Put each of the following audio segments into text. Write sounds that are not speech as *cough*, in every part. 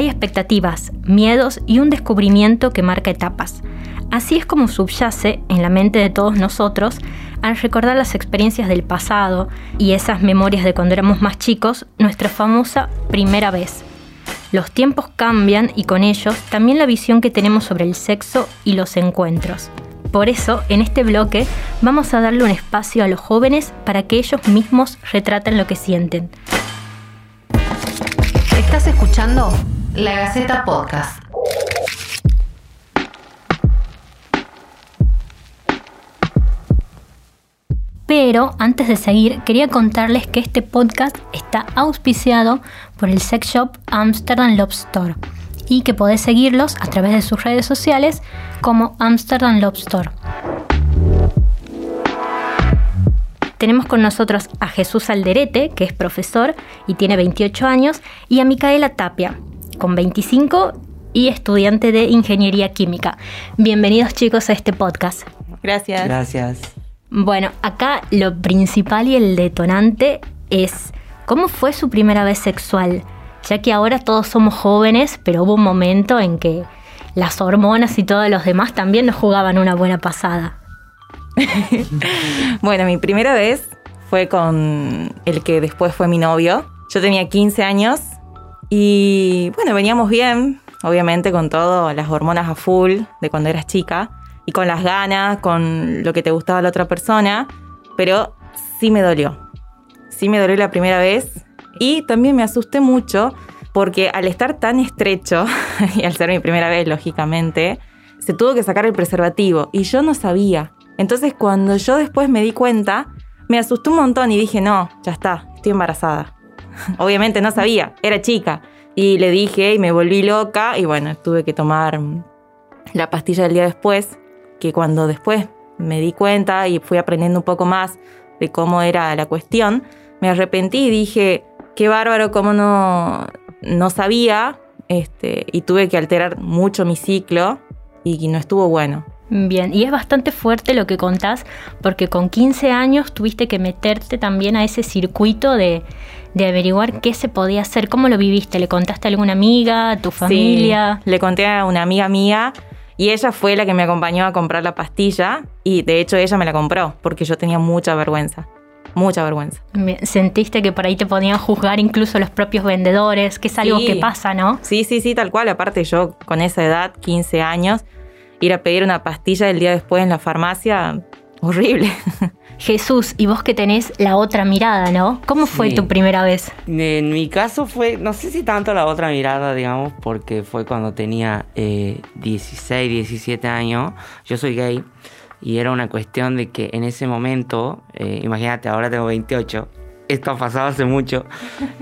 hay expectativas, miedos y un descubrimiento que marca etapas. Así es como subyace en la mente de todos nosotros al recordar las experiencias del pasado y esas memorias de cuando éramos más chicos, nuestra famosa primera vez. Los tiempos cambian y con ellos también la visión que tenemos sobre el sexo y los encuentros. Por eso, en este bloque, vamos a darle un espacio a los jóvenes para que ellos mismos retraten lo que sienten. Estás escuchando La Gaceta Podcast. Pero antes de seguir, quería contarles que este podcast está auspiciado por el sex shop Amsterdam Love y que podés seguirlos a través de sus redes sociales como Amsterdam Love Store. Tenemos con nosotros a Jesús Alderete, que es profesor y tiene 28 años, y a Micaela Tapia, con 25 y estudiante de Ingeniería Química. Bienvenidos chicos a este podcast. Gracias. Gracias. Bueno, acá lo principal y el detonante es cómo fue su primera vez sexual, ya que ahora todos somos jóvenes, pero hubo un momento en que las hormonas y todos los demás también nos jugaban una buena pasada. *laughs* bueno, mi primera vez fue con el que después fue mi novio. Yo tenía 15 años y bueno, veníamos bien, obviamente con todo, las hormonas a full de cuando eras chica y con las ganas, con lo que te gustaba la otra persona, pero sí me dolió. Sí me dolió la primera vez y también me asusté mucho porque al estar tan estrecho, *laughs* y al ser mi primera vez, lógicamente, se tuvo que sacar el preservativo y yo no sabía. Entonces cuando yo después me di cuenta, me asusté un montón y dije, no, ya está, estoy embarazada. *laughs* Obviamente no sabía, era chica. Y le dije y me volví loca y bueno, tuve que tomar la pastilla del día después que cuando después me di cuenta y fui aprendiendo un poco más de cómo era la cuestión, me arrepentí y dije, qué bárbaro, cómo no, no sabía, este, y tuve que alterar mucho mi ciclo y no estuvo bueno. Bien, y es bastante fuerte lo que contás, porque con 15 años tuviste que meterte también a ese circuito de, de averiguar qué se podía hacer. ¿Cómo lo viviste? ¿Le contaste a alguna amiga, a tu familia? le conté a una amiga mía y ella fue la que me acompañó a comprar la pastilla y de hecho ella me la compró porque yo tenía mucha vergüenza. Mucha vergüenza. ¿Sentiste que por ahí te podían juzgar incluso los propios vendedores? Que es algo que pasa, ¿no? Sí, sí, sí, tal cual. Aparte yo con esa edad, 15 años, ir a pedir una pastilla el día después en la farmacia, horrible. *laughs* Jesús, y vos que tenés la otra mirada, ¿no? ¿Cómo fue tu primera vez? En mi caso fue, no sé si tanto la otra mirada, digamos, porque fue cuando tenía 16, eh, 17 años. Yo soy gay y era una cuestión de que en ese momento, eh, imagínate, ahora tengo 28, esto ha pasado hace mucho,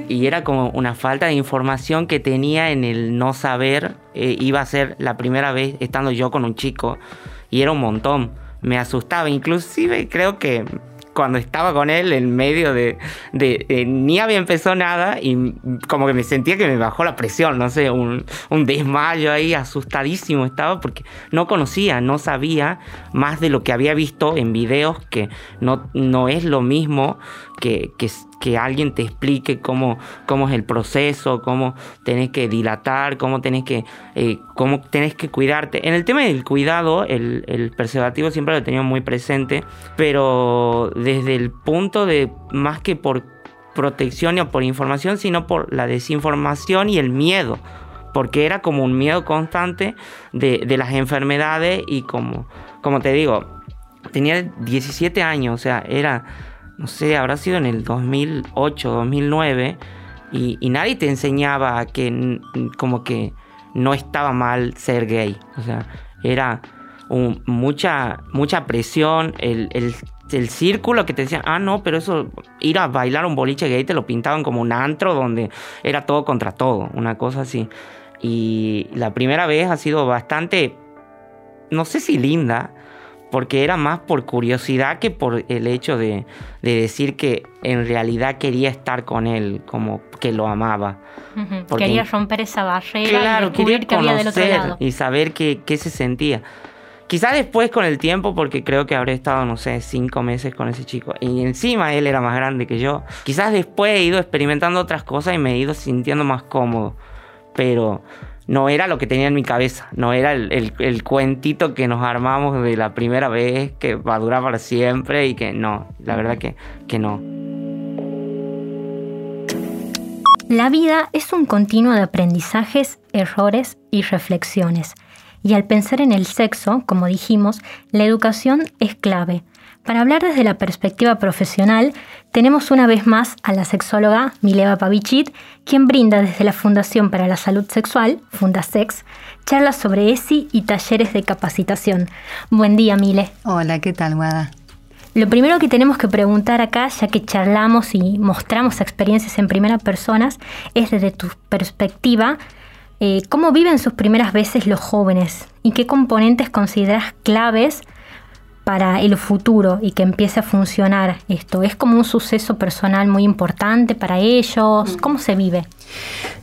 y era como una falta de información que tenía en el no saber, eh, iba a ser la primera vez estando yo con un chico, y era un montón me asustaba. Inclusive creo que cuando estaba con él en medio de, ni había empezado nada y como que me sentía que me bajó la presión, no sé, un, un, desmayo ahí, asustadísimo estaba porque no conocía, no sabía más de lo que había visto en videos que no, no es lo mismo que que alguien te explique cómo, cómo es el proceso, cómo tenés que dilatar, cómo tenés que, eh, cómo que cuidarte. En el tema del cuidado, el, el preservativo siempre lo he tenido muy presente, pero desde el punto de más que por protección o por información, sino por la desinformación y el miedo, porque era como un miedo constante de, de las enfermedades y como, como te digo, tenía 17 años, o sea, era no sé, habrá sido en el 2008, 2009, y, nadie te enseñaba que como que no estaba mal ser gay. O sea, era mucha, mucha presión, el, el, círculo que te decían, ah, no, pero eso, ir a bailar un boliche gay te lo pintaban como un antro donde era todo contra todo, una cosa así. Y la primera vez ha sido bastante, no sé si linda, porque era más por curiosidad que por el hecho de, decir que en realidad quería estar con él, como que lo amaba. quería romper esa barrera y descubrir que había del otro lado. Y saber qué, se sentía. Quizás después con el tiempo, porque creo que habré estado, no sé, cinco meses con ese chico. Y encima él era más grande que yo. Quizás después he ido experimentando otras cosas y me he ido sintiendo más cómodo. pero no era lo que tenía en mi cabeza, no era el, el, cuentito que nos armamos de la primera vez, que va a durar para siempre y que no, la verdad que, que no. La vida es un continuo de aprendizajes, errores y reflexiones. Y al pensar en el sexo, como dijimos, la educación es clave. Para hablar desde la perspectiva profesional, tenemos una vez más a la sexóloga Mileva Pavichit, quien brinda desde la Fundación para la Salud Sexual, Fundasex, charlas sobre ESI y talleres de capacitación. Buen día, Mile. Hola, ¿qué tal, Guada? Lo primero que tenemos que preguntar acá, ya que charlamos y mostramos experiencias en primera persona, es desde tu perspectiva, eh, ¿cómo viven sus primeras veces los jóvenes? ¿Y qué componentes consideras claves para el futuro y que empiece a funcionar esto? ¿Es como un suceso personal muy importante para ellos? ¿Cómo se vive?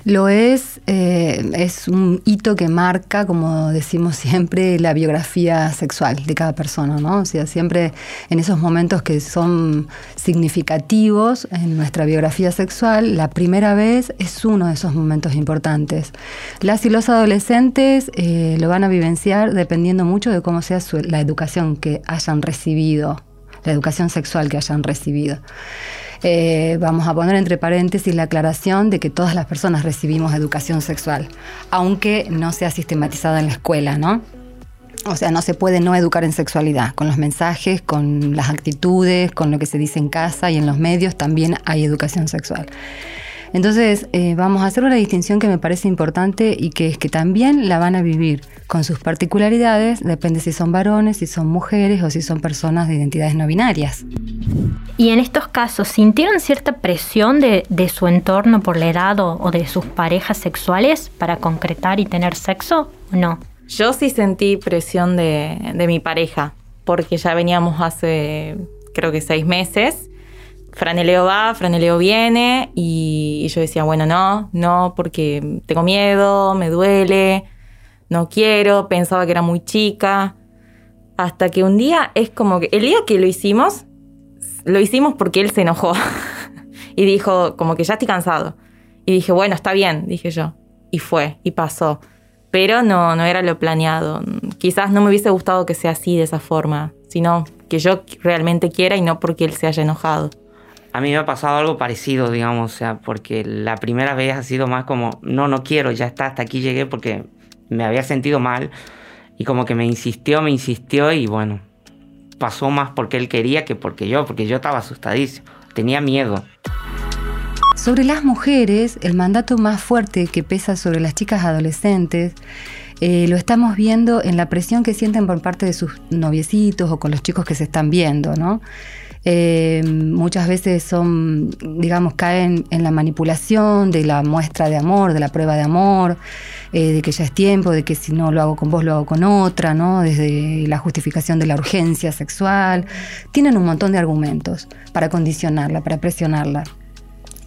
Lo es, eh, es un hito que marca, como decimos siempre, la biografía sexual de cada persona, ¿no? O sea, siempre en esos momentos que son significativos en nuestra biografía sexual, la primera vez es uno de esos momentos importantes. Las y los adolescentes eh, lo van a vivenciar dependiendo mucho de cómo sea la educación que hayan recibido, la educación sexual que hayan recibido. Eh, vamos a poner entre paréntesis la aclaración de que todas las personas recibimos educación sexual, aunque no sea sistematizada en la escuela, ¿no? O sea, no se puede no educar en sexualidad. Con los mensajes, con las actitudes, con lo que se dice en casa y en los medios también hay educación sexual. Entonces, eh, vamos a hacer una distinción que me parece importante y que es que también la van a vivir con sus particularidades, depende si son varones, si son mujeres o si son personas de identidades no binarias. Y en estos casos, ¿sintieron cierta presión de, su entorno por la edad o, de sus parejas sexuales para concretar y tener sexo o no? Yo sí sentí presión de, de mi pareja, porque ya veníamos hace creo que seis meses Franeleo va, Franeleo viene y, yo decía, bueno, no, no, porque tengo miedo, me duele, no quiero, pensaba que era muy chica. Hasta que un día es como que el día que lo hicimos, lo hicimos porque él se enojó *laughs* y dijo, como que ya estoy cansado. Y dije, bueno, está bien, dije yo. Y fue, y pasó. Pero no, no era lo planeado. Quizás no me hubiese gustado que sea así, de esa forma, sino que yo realmente quiera y no porque él se haya enojado. A mí me ha pasado algo parecido, digamos, o sea, porque la primera vez ha sido más como, no, no quiero, ya está, hasta aquí llegué porque me había sentido mal y como que me insistió, me insistió y bueno, pasó más porque él quería que porque yo, porque yo estaba asustadísimo, tenía miedo. Sobre las mujeres, el mandato más fuerte que pesa sobre las chicas adolescentes eh, lo estamos viendo en la presión que sienten por parte de sus noviecitos o con los chicos que se están viendo, ¿no? Eh, muchas veces son, digamos, caen en la manipulación de la muestra de amor, de la prueba de amor, eh, de que ya es tiempo, de que si no lo hago con vos, lo hago con otra, ¿no? Desde la justificación de la urgencia sexual. Tienen un montón de argumentos para condicionarla, para presionarla.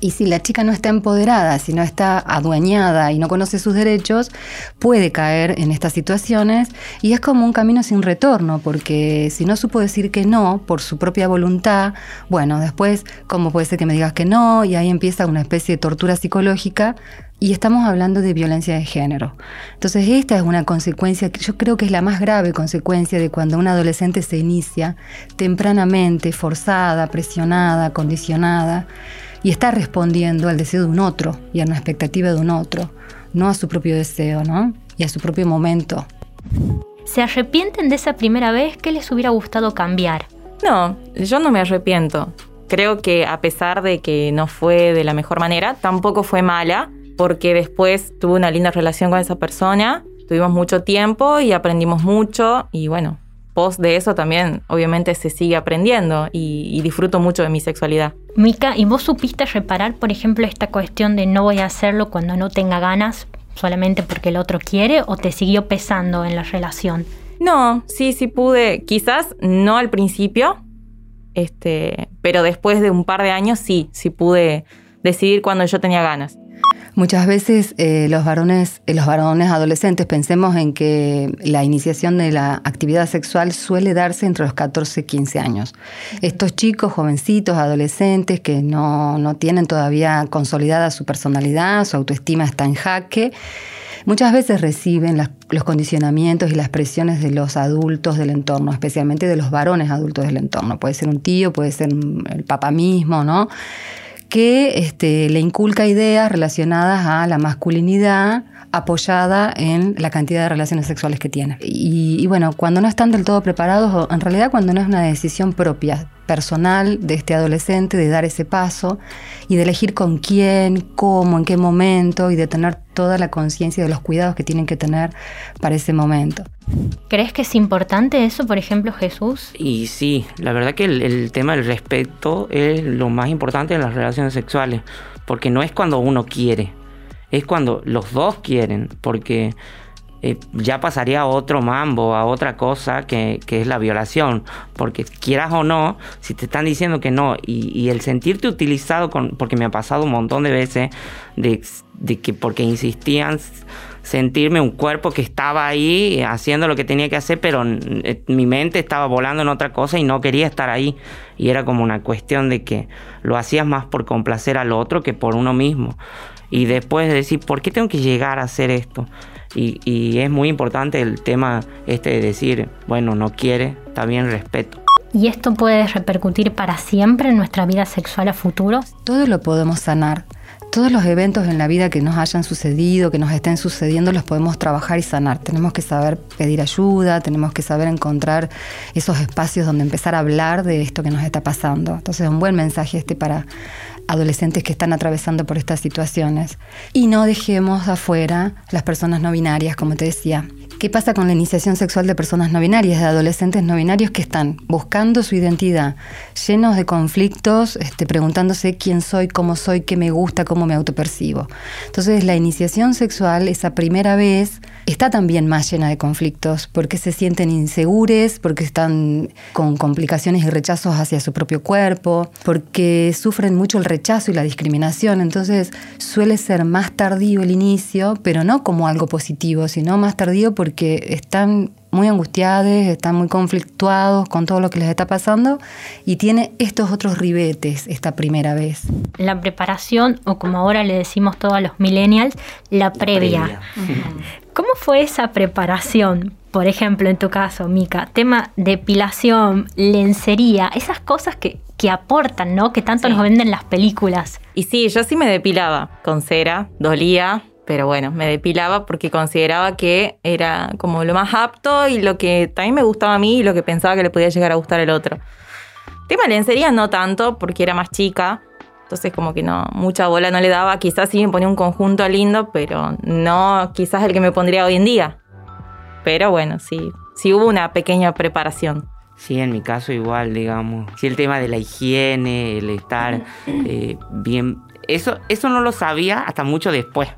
Y si la chica no está empoderada, si no está adueñada y no conoce sus derechos, puede caer en estas situaciones y es como un camino sin retorno, porque si no supo decir que no por su propia voluntad, bueno, después, ¿cómo puede ser que me digas que no? Y ahí empieza una especie de tortura psicológica y estamos hablando de violencia de género. Entonces esta es una consecuencia que yo creo que es la más grave consecuencia de cuando una adolescente se inicia tempranamente, forzada, presionada, condicionada y está respondiendo al deseo de un otro y a una expectativa de un otro, no a su propio deseo, ¿no? Y a su propio momento. ¿Se arrepienten de esa primera vez? ¿Qué les hubiera gustado cambiar? No, yo no me arrepiento. Creo que a pesar de que no fue de la mejor manera, tampoco fue mala, porque después tuve una linda relación con esa persona, tuvimos mucho tiempo y aprendimos mucho y bueno, de eso también obviamente se sigue aprendiendo y, disfruto mucho de mi sexualidad. Mica, ¿y vos supiste reparar, por ejemplo, esta cuestión de no voy a hacerlo cuando no tenga ganas solamente porque el otro quiere o te siguió pesando en la relación? No, sí, sí pude, quizás no al principio, este, pero después de un par de años sí, sí pude decidir cuando yo tenía ganas. Muchas veces eh, los, varones, eh, los varones adolescentes pensemos en que la iniciación de la actividad sexual suele darse entre los 14 y 15 años. Estos chicos, jovencitos, adolescentes que no, no tienen todavía consolidada su personalidad, su autoestima está en jaque, muchas veces reciben los condicionamientos y las presiones de los adultos del entorno, especialmente de los varones adultos del entorno. Puede ser un tío, puede ser el papá mismo, ¿no? Que este, le inculca ideas relacionadas a la masculinidad apoyada en la cantidad de relaciones sexuales que tiene. Y, bueno, cuando no están del todo preparados, en realidad cuando no es una decisión propia, personal de este adolescente, de dar ese paso y de elegir con quién, cómo, en qué momento y de tener toda la conciencia de los cuidados que tienen que tener para ese momento. ¿Crees que es importante eso, por ejemplo, Jesús? Y sí, la verdad que el, tema del respeto es lo más importante en las relaciones sexuales, porque no es cuando uno quiere, es cuando los dos quieren, porque eh, ya pasaría a otro mambo, a otra cosa que, es la violación. Porque quieras o no, si te están diciendo que no, y, el sentirte utilizado, con, porque me ha pasado un montón de veces, de, de que porque insistían sentirme un cuerpo que estaba ahí haciendo lo que tenía que hacer, pero eh, mi mente estaba volando en otra cosa y no quería estar ahí. Y era como una cuestión de que lo hacías más por complacer al otro que por uno mismo. Y después de decir, ¿por qué tengo que llegar a hacer esto? Y, y es muy importante el tema este de decir, bueno, no quiere, está bien, respeto. ¿Y esto puede repercutir para siempre en nuestra vida sexual a futuro? Todo lo podemos sanar todos los eventos en la vida que nos hayan sucedido, que nos estén sucediendo, los podemos trabajar y sanar. Tenemos que saber pedir ayuda, tenemos que saber encontrar esos espacios donde empezar a hablar de esto que nos está pasando. Entonces, un buen mensaje este para adolescentes que están atravesando por estas situaciones. Y no dejemos afuera las personas no binarias, como te decía. ¿Qué pasa con la iniciación sexual de personas no binarias, de adolescentes no binarios que están buscando su identidad, llenos de conflictos, este, preguntándose quién soy, cómo soy, qué me gusta, cómo me autopercibo? Entonces la iniciación sexual, esa primera vez, está también más llena de conflictos, porque se sienten insegures, porque están con complicaciones y rechazos hacia su propio cuerpo, porque sufren mucho el rechazo y la discriminación. Entonces suele ser más tardío el inicio, pero no como algo positivo, sino más tardío porque porque están muy angustiados, están muy conflictuados con todo lo que les está pasando y tiene estos otros ribetes esta primera vez. La preparación, o como ahora le decimos todos los millennials, la previa. ¿Cómo fue esa preparación? Por ejemplo, en tu caso, Mica, tema depilación, lencería, esas cosas que, aportan, ¿no? Que tanto nos venden las películas. Y sí, yo sí me depilaba con cera, dolía, pero bueno, me depilaba porque consideraba que era como lo más apto y lo que también me gustaba a mí y lo que pensaba que le podía llegar a gustar al otro. Tema lencería no tanto porque era más chica, entonces como que no, mucha bola no le daba, quizás sí me ponía un conjunto lindo, pero no quizás el que me pondría hoy en día. Pero bueno, sí, sí hubo una pequeña preparación. Sí, en mi caso igual, digamos. Sí, el tema de la higiene, el estar eh, bien... Eso, eso no lo sabía hasta mucho después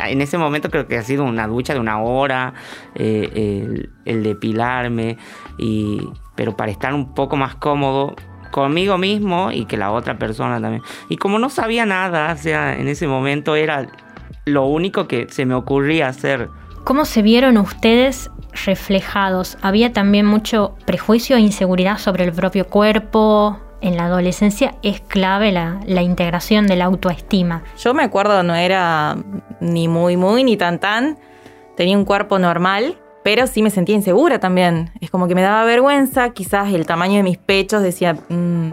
en ese momento creo que ha sido una ducha de una hora, eh, el, depilarme, y, pero para estar un poco más cómodo conmigo mismo y que la otra persona también. Y como no sabía nada, o sea, en ese momento era lo único que se me ocurría hacer. ¿Cómo se vieron ustedes reflejados? ¿Había también mucho prejuicio e inseguridad sobre el propio cuerpo? en la adolescencia es clave la, integración de la autoestima. Yo me acuerdo, no era ni muy, muy, ni tan, tan. Tenía un cuerpo normal, pero sí me sentía insegura también. Es como que me daba vergüenza, quizás el tamaño de mis pechos decía, mm,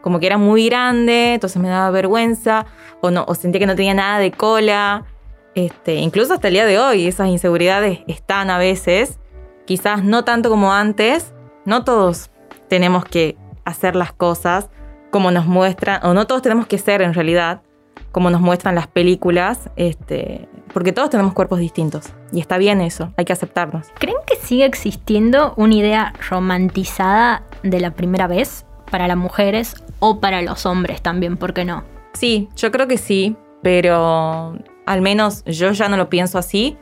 como que era muy grande, entonces me daba vergüenza, o, no, o sentía que no tenía nada de cola. Este, incluso hasta el día de hoy esas inseguridades están a veces, quizás no tanto como antes, no todos tenemos que hacer las cosas como nos muestran, o no todos tenemos que ser en realidad, como nos muestran las películas, este, porque todos tenemos cuerpos distintos. Y está bien eso, hay que aceptarnos. ¿Creen que sigue existiendo una idea romantizada de la primera vez para las mujeres o para los hombres también? ¿Por qué no? Sí, yo creo que sí, pero al menos yo ya no lo pienso así,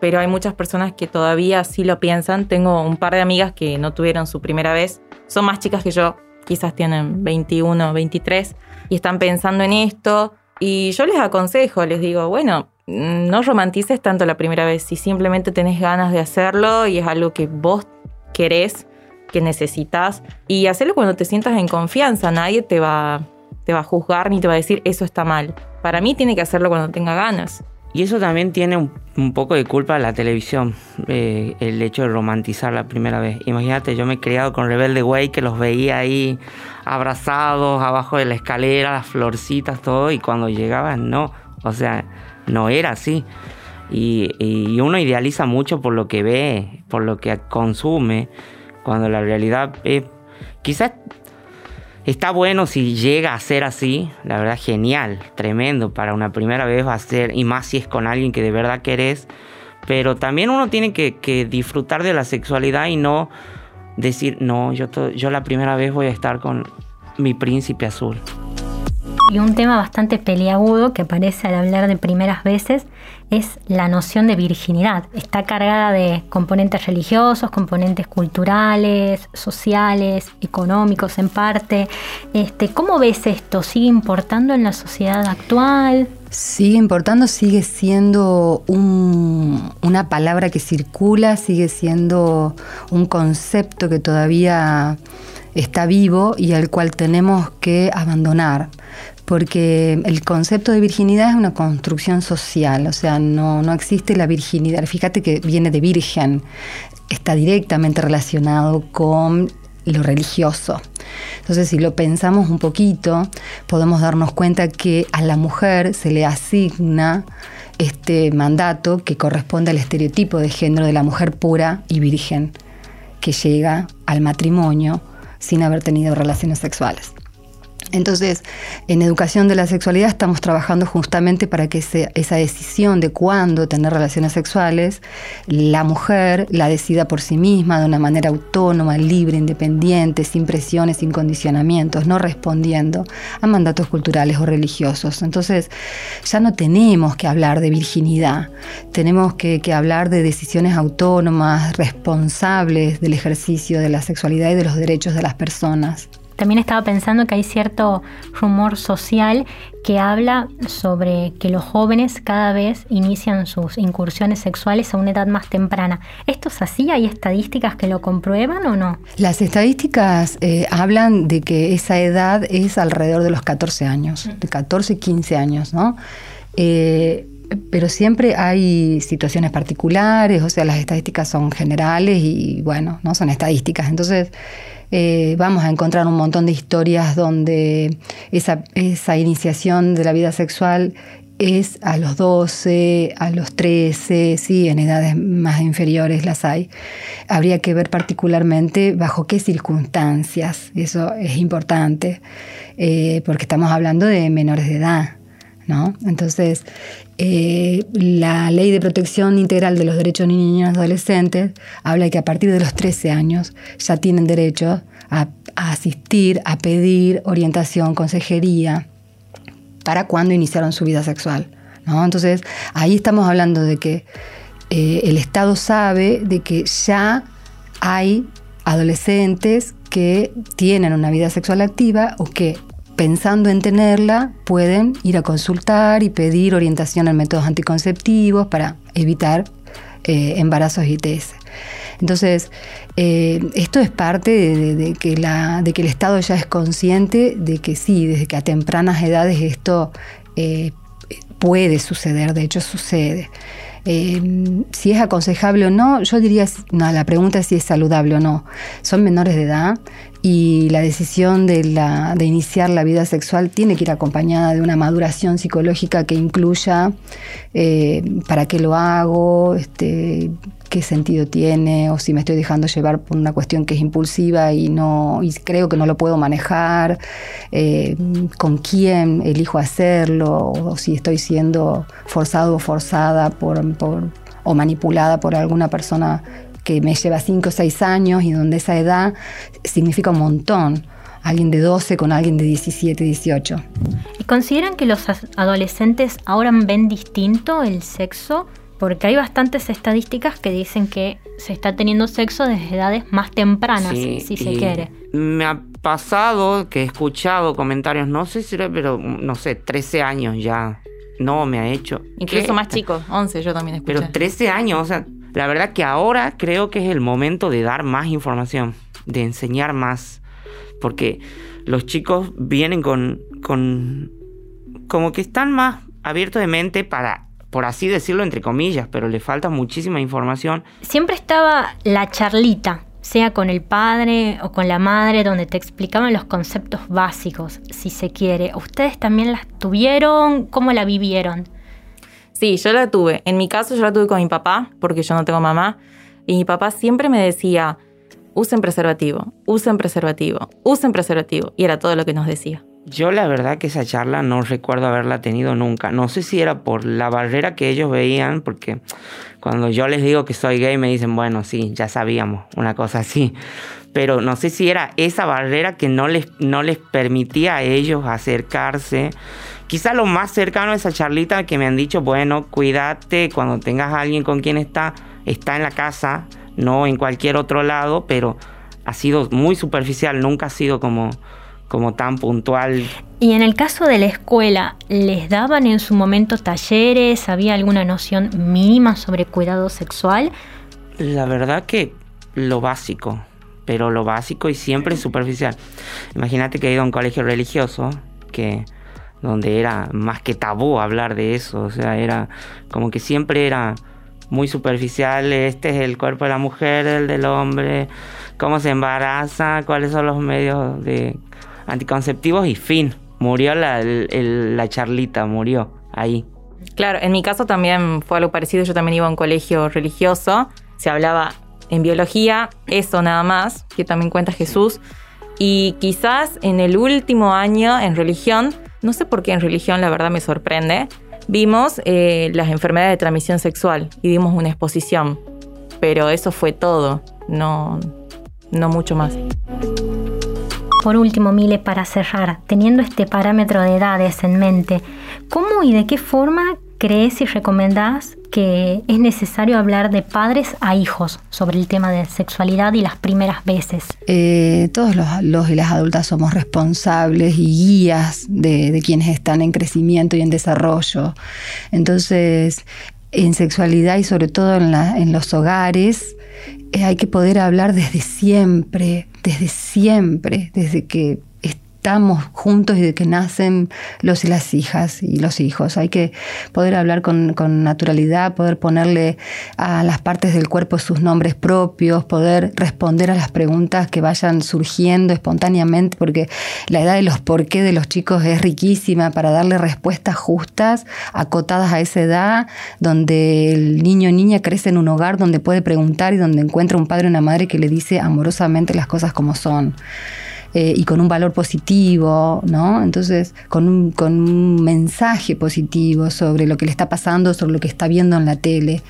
pero hay muchas personas que todavía sí lo piensan. Tengo un par de amigas que no tuvieron su primera vez son más chicas que yo, quizás tienen 21, 23, y están pensando en esto. Y yo les aconsejo, les digo, bueno, no romantices tanto la primera vez, si simplemente tenés ganas de hacerlo y es algo que vos querés, que necesitas, y hacerlo cuando te sientas en confianza, nadie te va, te va a juzgar ni te va a decir eso está mal. Para mí tiene que hacerlo cuando tenga ganas. Y eso también tiene un, poco de culpa la televisión, eh, el hecho de romantizar la primera vez. Imagínate, yo me he criado con Rebelde Way, que los veía ahí abrazados abajo de la escalera, las florcitas, todo, y cuando llegaban, no. O sea, no era así. Y, uno idealiza mucho por lo que ve, por lo que consume, cuando la realidad es... Quizás Está bueno si llega a ser así, la verdad genial, tremendo, para una primera vez va a ser, y más si es con alguien que de verdad querés, pero también uno tiene que, disfrutar de la sexualidad y no decir, no, yo, yo la primera vez voy a estar con mi príncipe azul. Y un tema bastante peliagudo que aparece al hablar de primeras veces es la noción de virginidad. Está cargada de componentes religiosos, componentes culturales, sociales, económicos en parte. Este, ¿Cómo ves esto? ¿Sigue importando en la sociedad actual? Sigue importando, sigue siendo una palabra que circula, sigue siendo un concepto que todavía está vivo y al cual tenemos que abandonar porque el concepto de virginidad es una construcción social, o sea, no, no existe la virginidad. Fíjate que viene de virgen, está directamente relacionado con lo religioso. Entonces, si lo pensamos un poquito, podemos darnos cuenta que a la mujer se le asigna este mandato que corresponde al estereotipo de género de la mujer pura y virgen, que llega al matrimonio sin haber tenido relaciones sexuales. Entonces, en educación de la sexualidad estamos trabajando justamente para que esa decisión de cuándo tener relaciones sexuales, la mujer la decida por sí misma de una manera autónoma, libre, independiente, sin presiones, sin condicionamientos, no respondiendo a mandatos culturales o religiosos. Entonces, ya no tenemos que hablar de virginidad, tenemos que, que hablar de decisiones autónomas, responsables del ejercicio de la sexualidad y de los derechos de las personas. También estaba pensando que hay cierto rumor social que habla sobre que los jóvenes cada vez inician sus incursiones sexuales a una edad más temprana. ¿Esto es así? ¿Hay estadísticas que lo comprueban o no? Las estadísticas eh, hablan de que esa edad es alrededor de los 14 años, de 14, 15 años, ¿no? Eh, pero siempre hay situaciones particulares, o sea, las estadísticas son generales y bueno, no son estadísticas. Entonces, eh, vamos a encontrar un montón de historias donde esa, esa iniciación de la vida sexual es a los 12, a los 13, sí, en edades más inferiores las hay. Habría que ver particularmente bajo qué circunstancias, eso es importante, eh, porque estamos hablando de menores de edad. ¿No? Entonces, eh, la Ley de Protección Integral de los Derechos de Niños y Adolescentes habla de que a partir de los 13 años ya tienen derecho a, asistir, a pedir orientación, consejería, para cuando iniciaron su vida sexual. Entonces, ahí estamos hablando de que eh, el Estado sabe de que ya hay adolescentes que tienen una vida sexual activa o que pensando en tenerla, pueden ir a consultar y pedir orientación en métodos anticonceptivos para evitar eh, embarazos ITS. Entonces, eh, esto es parte de, que el Estado ya es consciente de que sí, desde que a tempranas edades esto eh, puede suceder, de hecho sucede. si es aconsejable o no, yo diría, no, la pregunta es si es saludable o no. Son menores de edad, y la decisión de, la, de, iniciar la vida sexual tiene que ir acompañada de una maduración psicológica que incluya eh, para qué lo hago, este, qué sentido tiene, o si me estoy dejando llevar por una cuestión que es impulsiva y no y creo que no lo puedo manejar, eh, con quién elijo hacerlo, o si estoy siendo forzado o forzada por, por o manipulada por alguna persona que me lleva 5 o 6 años y donde esa edad significa un montón. Alguien de 12 con alguien de 17, 18. ¿Y consideran que los adolescentes ahora ven distinto el sexo porque hay bastantes estadísticas que dicen que se está teniendo sexo desde edades más tempranas, Sí, si se quiere. Me ha pasado que he escuchado comentarios, no sé si era, pero no sé, 13 años ya. No me ha hecho. Incluso ¿Qué? más chicos, 11 yo también escuché. Pero 13 años, o sea, la verdad que ahora creo que es el momento de dar más información, de enseñar más, porque los chicos vienen con, con como que están más abiertos de mente para, por así decirlo, entre comillas, pero le falta muchísima información. Siempre estaba la charlita, sea con el padre o con la madre, donde te explicaban los conceptos básicos, si se quiere. ¿Ustedes también las tuvieron? ¿Cómo la vivieron? Sí, yo la tuve. En mi caso yo la tuve con mi papá, porque yo no tengo mamá. Y mi papá siempre me decía, usen preservativo, usen preservativo, usen preservativo. Y era todo lo que nos decía. Yo la verdad que esa charla no recuerdo haberla tenido nunca. No sé si era por la barrera que ellos veían, porque cuando yo les digo que soy gay me dicen, bueno, sí, ya sabíamos, una cosa así. Pero no sé si era esa barrera que no les, no les permitía a ellos acercarse. Quizá lo más cercano a esa charlita que me han dicho, bueno, cuídate cuando tengas a alguien con quien está, está en la casa, no en cualquier otro lado, pero ha sido muy superficial, nunca ha sido como, como tan puntual. Y en el caso de la escuela, ¿les daban en su momento talleres? ¿Había alguna noción mínima sobre cuidado sexual? La verdad que lo básico, pero lo básico y siempre superficial. Imagínate que he ido a un colegio religioso que donde era más que tabú hablar de eso, o sea, era como que siempre era muy superficial, este es el cuerpo de la mujer, el del hombre, cómo se embaraza, cuáles son los medios de anticonceptivos y fin, murió la, charlita, murió ahí. Claro, en mi caso también fue algo parecido. Yo también iba a un colegio religioso. Se hablaba en biología, eso nada más, que también cuenta Jesús. Y quizás en el último año en religión, no sé por qué en religión, la verdad me sorprende, vimos eh, las enfermedades de transmisión sexual y dimos una exposición. Pero eso fue todo, no, no mucho más. Por último, Mile, para cerrar, teniendo este parámetro de edades en mente, ¿cómo y de qué forma crees y recomendás que es necesario hablar de padres a hijos sobre el tema de sexualidad y las primeras veces? Eh, todos los, los y las adultas somos responsables y guías de, quienes están en crecimiento y en desarrollo. Entonces, en sexualidad y sobre todo en, la- en los hogares, eh, hay que poder hablar desde siempre, desde siempre, desde que estamos juntos y de que nacen los y las hijas y los hijos. Hay que poder hablar con, naturalidad, poder ponerle a las partes del cuerpo sus nombres propios, poder responder a las preguntas que vayan surgiendo espontáneamente, porque la edad de los por qué de los chicos es riquísima para darle respuestas justas, acotadas a esa edad, donde el niño o niña crece en un hogar donde puede preguntar y donde encuentra un padre o una madre que le dice amorosamente las cosas como son eh, y con un valor positivo, ¿no? Entonces, con un, con un mensaje positivo sobre lo que le está pasando, sobre lo que está viendo en la tele.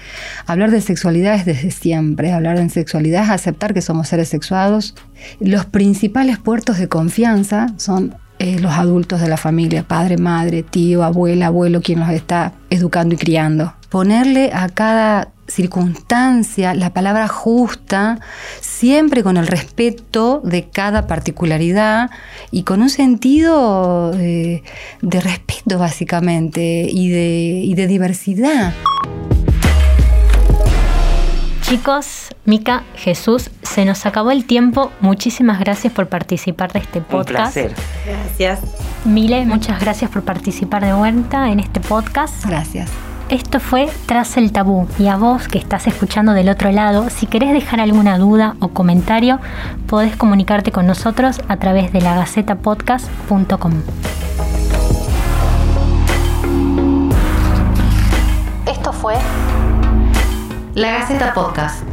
Hablar de sexualidad es desde siempre, hablar de sexualidad es aceptar que somos seres sexuados. Los principales puertos de confianza son eh, los adultos de la familia, padre, madre, tío, abuela, abuelo, quien los está educando y criando. Ponerle a cada circunstancia la palabra justa, siempre con el respeto de cada particularidad y con un sentido de, de respeto básicamente y de diversidad. Chicos, Mica, Jesús, se nos acabó el tiempo. Muchísimas gracias por participar de este Un podcast. placer. Gracias. Mile, muchas gracias por participar de vuelta en este podcast. Gracias. Esto fue Tras el Tabú y a vos que estás escuchando del otro lado, si querés dejar alguna duda o comentario, podés comunicarte con nosotros a través de lagacetapodcast.com. Esto fue La Gaceta Podcast.